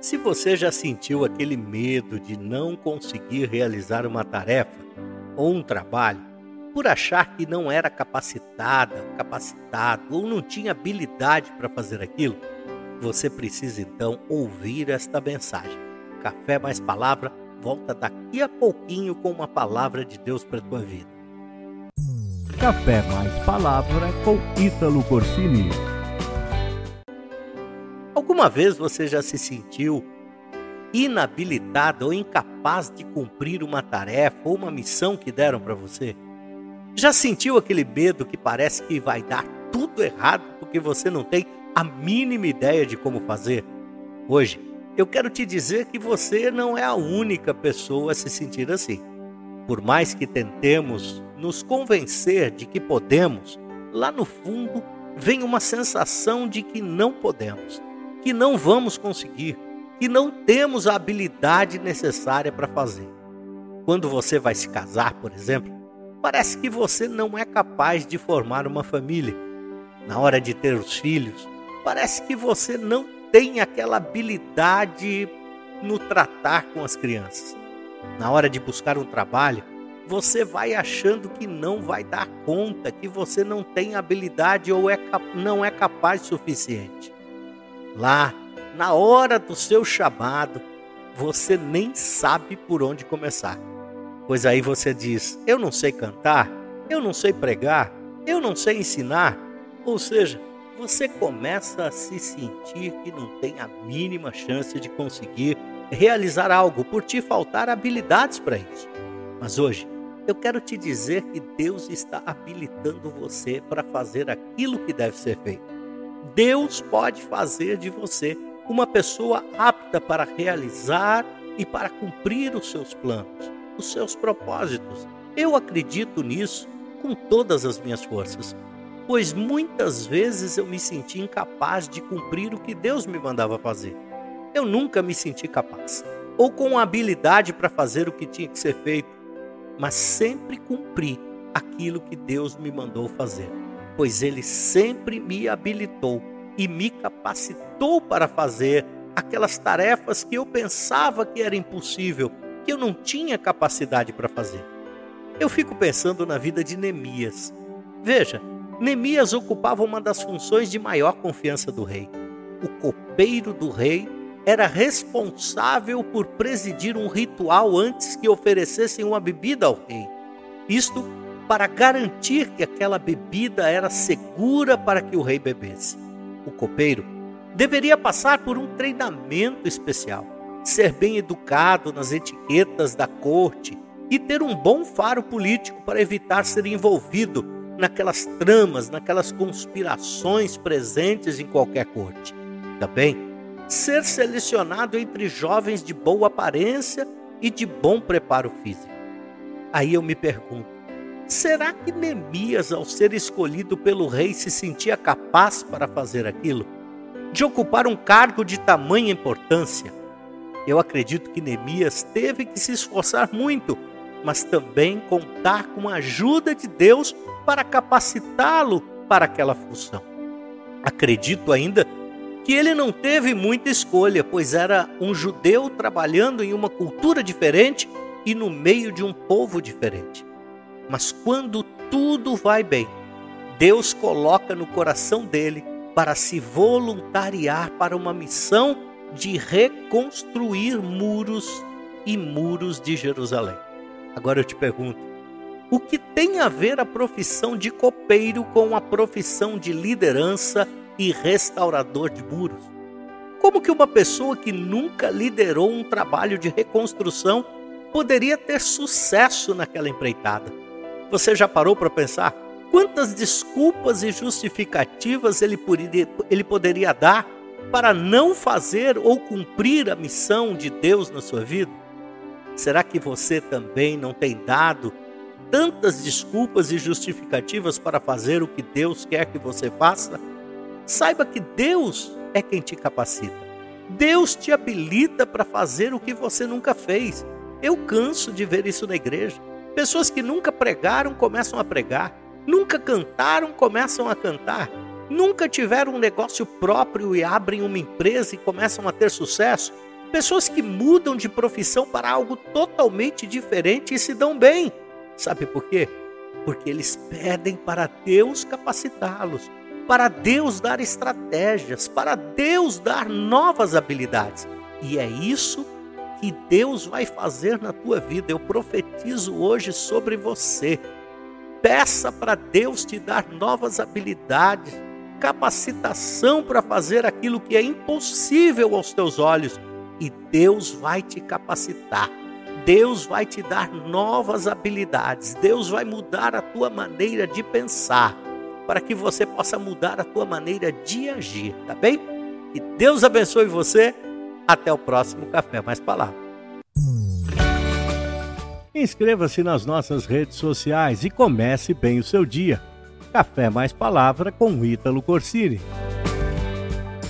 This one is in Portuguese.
Se você já sentiu aquele medo de não conseguir realizar uma tarefa ou um trabalho por achar que não era capacitada, capacitado ou não tinha habilidade para fazer aquilo, você precisa então ouvir esta mensagem. Café mais palavra volta daqui a pouquinho com uma palavra de Deus para tua vida. Café mais palavra com Ítalo Corsini. Alguma vez você já se sentiu inabilitado ou incapaz de cumprir uma tarefa ou uma missão que deram para você? Já sentiu aquele medo que parece que vai dar tudo errado porque você não tem a mínima ideia de como fazer? Hoje, eu quero te dizer que você não é a única pessoa a se sentir assim. Por mais que tentemos nos convencer de que podemos, lá no fundo vem uma sensação de que não podemos que não vamos conseguir, que não temos a habilidade necessária para fazer. Quando você vai se casar, por exemplo, parece que você não é capaz de formar uma família. Na hora de ter os filhos, parece que você não tem aquela habilidade no tratar com as crianças. Na hora de buscar um trabalho, você vai achando que não vai dar conta, que você não tem habilidade ou é, não é capaz o suficiente. Lá, na hora do seu chamado, você nem sabe por onde começar. Pois aí você diz: Eu não sei cantar, eu não sei pregar, eu não sei ensinar. Ou seja, você começa a se sentir que não tem a mínima chance de conseguir realizar algo por te faltar habilidades para isso. Mas hoje, eu quero te dizer que Deus está habilitando você para fazer aquilo que deve ser feito. Deus pode fazer de você uma pessoa apta para realizar e para cumprir os seus planos, os seus propósitos. Eu acredito nisso com todas as minhas forças, pois muitas vezes eu me senti incapaz de cumprir o que Deus me mandava fazer. Eu nunca me senti capaz, ou com habilidade para fazer o que tinha que ser feito, mas sempre cumpri aquilo que Deus me mandou fazer pois ele sempre me habilitou e me capacitou para fazer aquelas tarefas que eu pensava que era impossível, que eu não tinha capacidade para fazer. Eu fico pensando na vida de Neemias. Veja, Neemias ocupava uma das funções de maior confiança do rei. O copeiro do rei era responsável por presidir um ritual antes que oferecessem uma bebida ao rei. Isto para garantir que aquela bebida era segura para que o rei bebesse. O copeiro deveria passar por um treinamento especial, ser bem educado nas etiquetas da corte e ter um bom faro político para evitar ser envolvido naquelas tramas, naquelas conspirações presentes em qualquer corte. Também ser selecionado entre jovens de boa aparência e de bom preparo físico. Aí eu me pergunto, Será que Neemias, ao ser escolhido pelo rei, se sentia capaz para fazer aquilo? De ocupar um cargo de tamanha importância? Eu acredito que Neemias teve que se esforçar muito, mas também contar com a ajuda de Deus para capacitá-lo para aquela função. Acredito ainda que ele não teve muita escolha, pois era um judeu trabalhando em uma cultura diferente e no meio de um povo diferente. Mas quando tudo vai bem, Deus coloca no coração dele para se voluntariar para uma missão de reconstruir muros e muros de Jerusalém. Agora eu te pergunto, o que tem a ver a profissão de copeiro com a profissão de liderança e restaurador de muros? Como que uma pessoa que nunca liderou um trabalho de reconstrução poderia ter sucesso naquela empreitada? Você já parou para pensar quantas desculpas e justificativas ele poderia, ele poderia dar para não fazer ou cumprir a missão de Deus na sua vida? Será que você também não tem dado tantas desculpas e justificativas para fazer o que Deus quer que você faça? Saiba que Deus é quem te capacita. Deus te habilita para fazer o que você nunca fez. Eu canso de ver isso na igreja. Pessoas que nunca pregaram começam a pregar, nunca cantaram começam a cantar, nunca tiveram um negócio próprio e abrem uma empresa e começam a ter sucesso. Pessoas que mudam de profissão para algo totalmente diferente e se dão bem. Sabe por quê? Porque eles pedem para Deus capacitá-los, para Deus dar estratégias, para Deus dar novas habilidades. E é isso que Deus vai fazer na tua vida. Eu profetizo hoje sobre você. Peça para Deus te dar novas habilidades, capacitação para fazer aquilo que é impossível aos teus olhos e Deus vai te capacitar. Deus vai te dar novas habilidades. Deus vai mudar a tua maneira de pensar para que você possa mudar a tua maneira de agir, tá bem? Que Deus abençoe você. Até o próximo Café Mais Palavra. Inscreva-se nas nossas redes sociais e comece bem o seu dia. Café Mais Palavra com Ítalo Corsini.